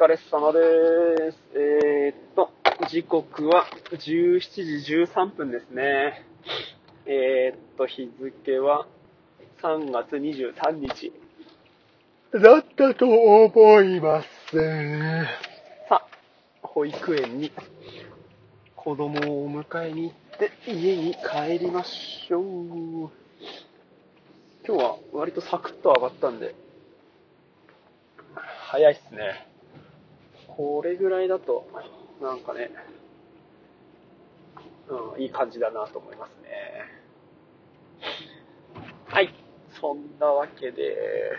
疲れ様です。えー、っと、時刻は17時13分ですね。えー、っと、日付は3月23日だったと思います。さあ、保育園に子供を迎えに行って家に帰りましょう。今日は割とサクッと上がったんで、早いっすね。これぐらいだと、なんかね、うん、いい感じだなと思いますね。はい。そんなわけで、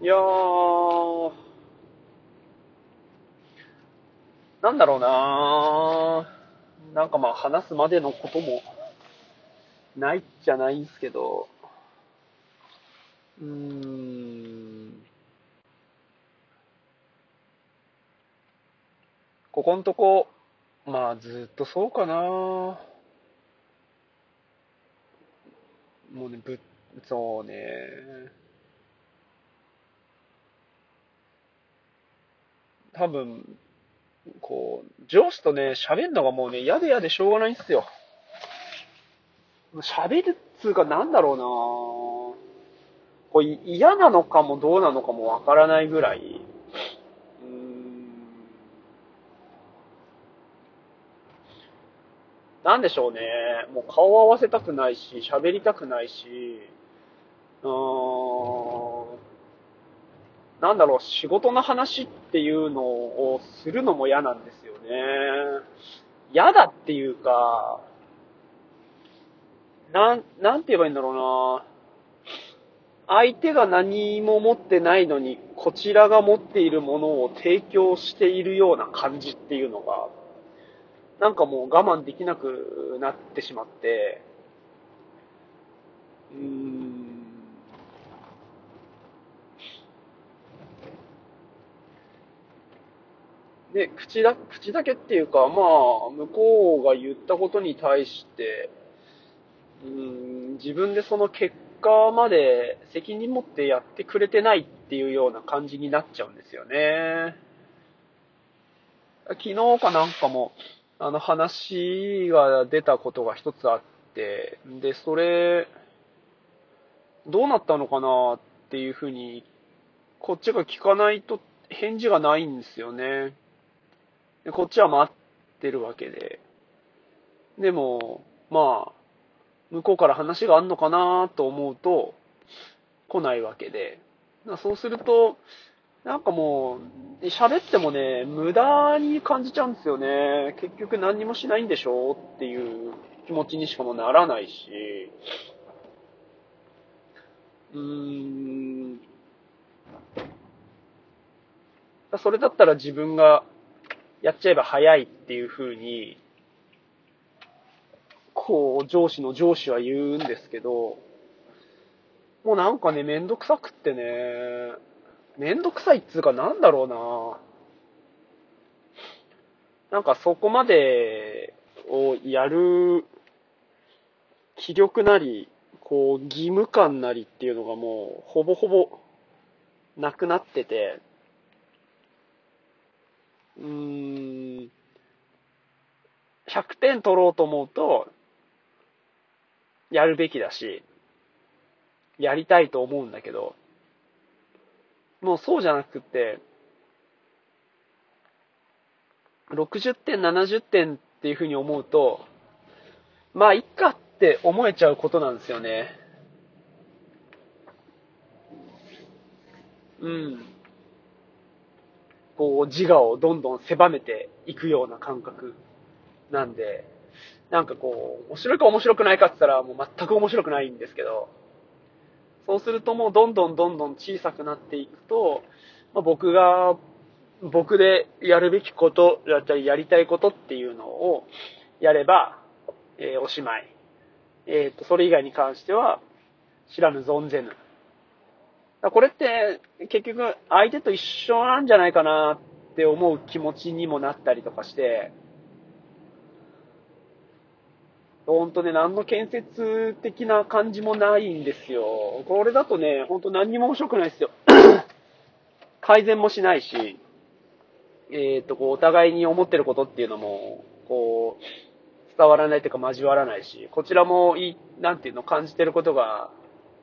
いやー、なんだろうななんかまあ話すまでのこともないじゃないんすけど、うーん、ここんとこ、まあずっとそうかなもうね、ぶ、そうね。多分、こう、上司とね、喋るのがもうね、嫌で嫌でしょうがないんすよ。喋るっつうかなんだろうなこう嫌なのかもどうなのかもわからないぐらい、うーん、なんでしょうね。もう顔を合わせたくないし、喋りたくないし、うーん、なんだろう、仕事の話っていうのをするのも嫌なんですよね。嫌だっていうか、なん、なんて言えばいいんだろうな相手が何も持ってないのに、こちらが持っているものを提供しているような感じっていうのが、なんかもう我慢できなくなってしまって、うーん、で、口だ、口だけっていうか、まあ、向こうが言ったことに対して、うん、自分でその結果まで責任持ってやってくれてないっていうような感じになっちゃうんですよね。昨日かなんかも、あの話が出たことが一つあって、で、それ、どうなったのかなっていうふうに、こっちが聞かないと返事がないんですよね。でこっちは待ってるわけで。でも、まあ、向こうから話があんのかなと思うと、来ないわけで。そうすると、なんかもう、喋ってもね、無駄に感じちゃうんですよね。結局何にもしないんでしょっていう気持ちにしかもならないし、うーん、それだったら自分がやっちゃえば早いっていう風に、こう、上司の上司は言うんですけど、もうなんかね、めんどくさくってね、めんどくさいっつうかなんだろうな。なんかそこまでをやる気力なり、こう、義務感なりっていうのがもう、ほぼほぼなくなってて、うーん、100点取ろうと思うと、やるべきだし、やりたいと思うんだけど、もうそうじゃなくて、60点、70点っていうふうに思うと、まあ、いっかって思えちゃうことなんですよね。うん。こう、自我をどんどん狭めていくような感覚なんで、なんかこう、面白いか面白くないかって言ったらもう全く面白くないんですけど、そうするともうどんどんどんどん小さくなっていくと、まあ、僕が、僕でやるべきことだったりやりたいことっていうのをやれば、えーおしまい。えっ、と、それ以外に関しては知らぬ存ぜぬ。これって結局相手と一緒なんじゃないかなって思う気持ちにもなったりとかして、本当ね、何の建設的な感じもないんですよ。これだとね、本当何にも面白くないですよ。改善もしないし、えっ、と、こう、お互いに思ってることっていうのも、こう、伝わらないというか交わらないし、こちらもいい、なんていうの、感じてることが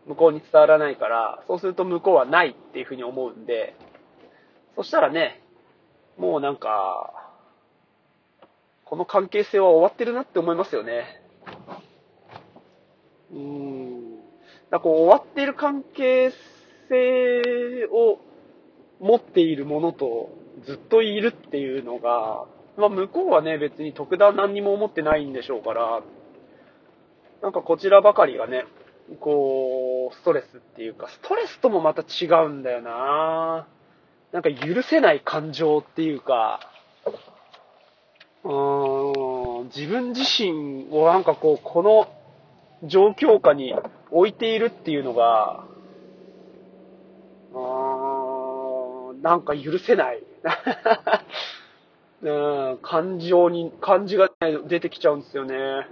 向こうに伝わらないから、そうすると向こうはないっていうふうに思うんで、そしたらね、もうなんか、この関係性は終わってるなって思いますよね。うん。だこう終わっている関係性を持っているものとずっといるっていうのが、まあ向こうはね別に特段何にも思ってないんでしょうから、なんかこちらばかりがね、こう、ストレスっていうか、ストレスともまた違うんだよななんか許せない感情っていうか、うーん、自分自身をなんかこう、この状況下に置いているっていうのが、うーん、なんか許せない。うん、感情に、感じが、出てきちゃうんですよね。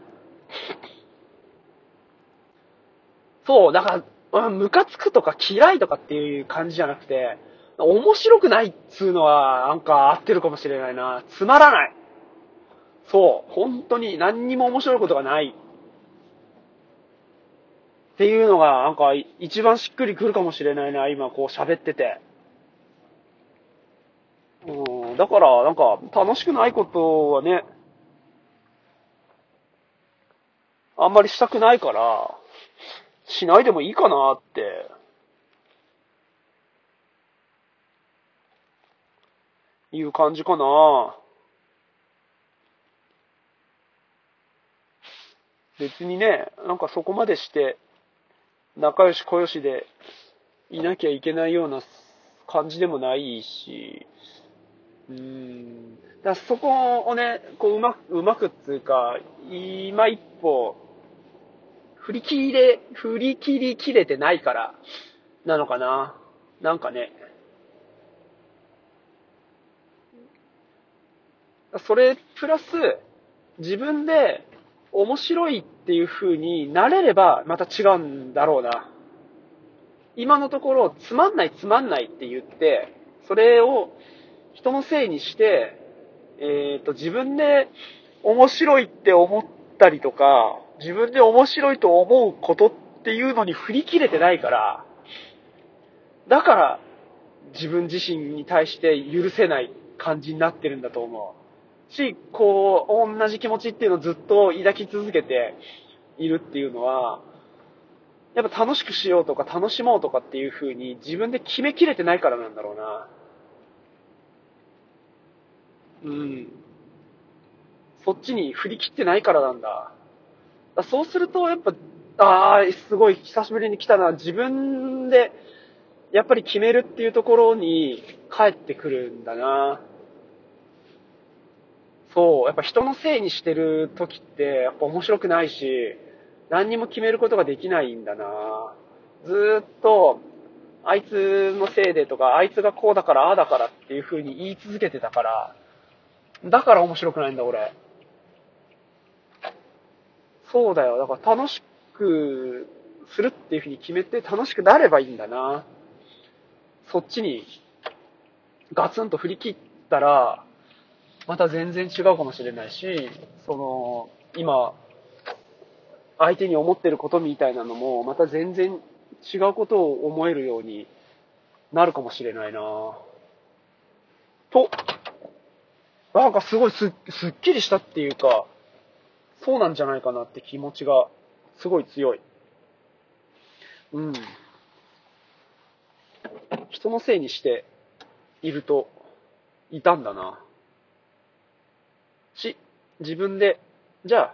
そう、だから、ムカつくとか嫌いとかっていう感じじゃなくて、面白くないっつうのは、なんか合ってるかもしれないな。つまらない。そう、本当に何にも面白いことがない。っていうのが、なんか一番しっくりくるかもしれないな、今こう喋ってて。うん、だから、なんか楽しくないことはね、あんまりしたくないから、しないでもいいかなって。いう感じかな。別にね、なんかそこまでして、仲良し小良しでいなきゃいけないような感じでもないし、うーん。だそこをね、こううまく、うまくっていうか、今一歩、振り切れ、振り切り切れてないから、なのかな。なんかね。それ、プラス、自分で面白いっていう風になれればまた違うんだろうな。今のところ、つまんないつまんないって言って、それを人のせいにして、えっ、ー、と、自分で面白いって思ったりとか、自分で面白いと思うことっていうのに振り切れてないから、だから自分自身に対して許せない感じになってるんだと思う。し、こう、同じ気持ちっていうのをずっと抱き続けているっていうのは、やっぱ楽しくしようとか楽しもうとかっていう風に自分で決めきれてないからなんだろうな。うん。そっちに振り切ってないからなんだ。だそうすると、やっぱ、ああ、すごい久しぶりに来たな。自分で、やっぱり決めるっていうところに帰ってくるんだな。そう、やっぱ人のせいにしてる時って、やっぱ面白くないし、何にも決めることができないんだな。ずっと、あいつのせいでとか、あいつがこうだから、ああだからっていう風に言い続けてたから、だから面白くないんだ、俺。そうだよ。だから楽しくするっていうふうに決めて楽しくなればいいんだな。そっちにガツンと振り切ったら、また全然違うかもしれないし、その、今、相手に思ってることみたいなのも、また全然違うことを思えるようになるかもしれないなとなんかすごいすすっきりしたっていうか、そうなんじゃないかなって気持ちがすごい強い。うん。人のせいにしているといたんだな。自分で、じゃあ、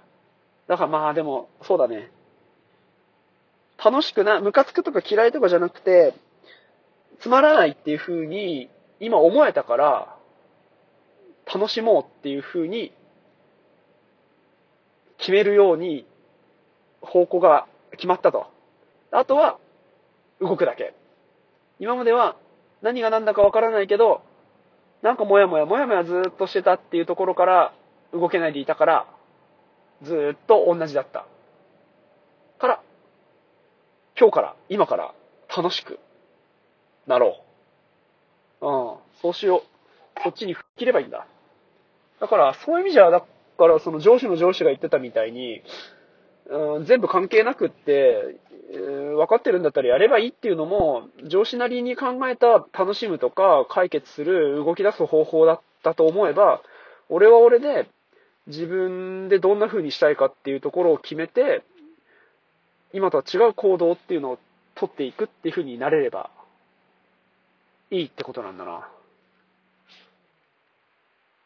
だからまあでも、そうだね。楽しくな、ムカつくとか嫌いとかじゃなくて、つまらないっていう風に今思えたから、楽しもうっていう風に決めるように方向が決まったと。あとは動くだけ。今までは何が何だかわからないけど、なんかもやもやもやもやずっとしてたっていうところから動けないでいたから、ずっと同じだった。から、今日から、今から楽しくなろう。うん、そうしよう。そっちに吹っ切ればいいんだ。だから、そういう意味じゃ、だからその上司の上司が言ってたみたいに、うん、全部関係なくって、分かってるんだったらやればいいっていうのも、上司なりに考えた楽しむとか解決する動き出す方法だったと思えば、俺は俺で自分でどんな風にしたいかっていうところを決めて、今とは違う行動っていうのを取っていくっていう風になれればいいってことなんだな。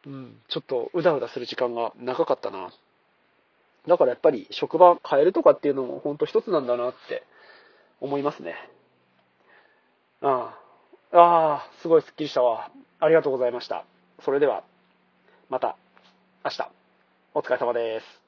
うん、ちょっとうだうだする時間が長かったな。だからやっぱり職場変えるとかっていうのも本当一つなんだなって思いますね。ああ。ああ、すごいスッキリしたわ。ありがとうございました。それでは、また明日。お疲れ様です。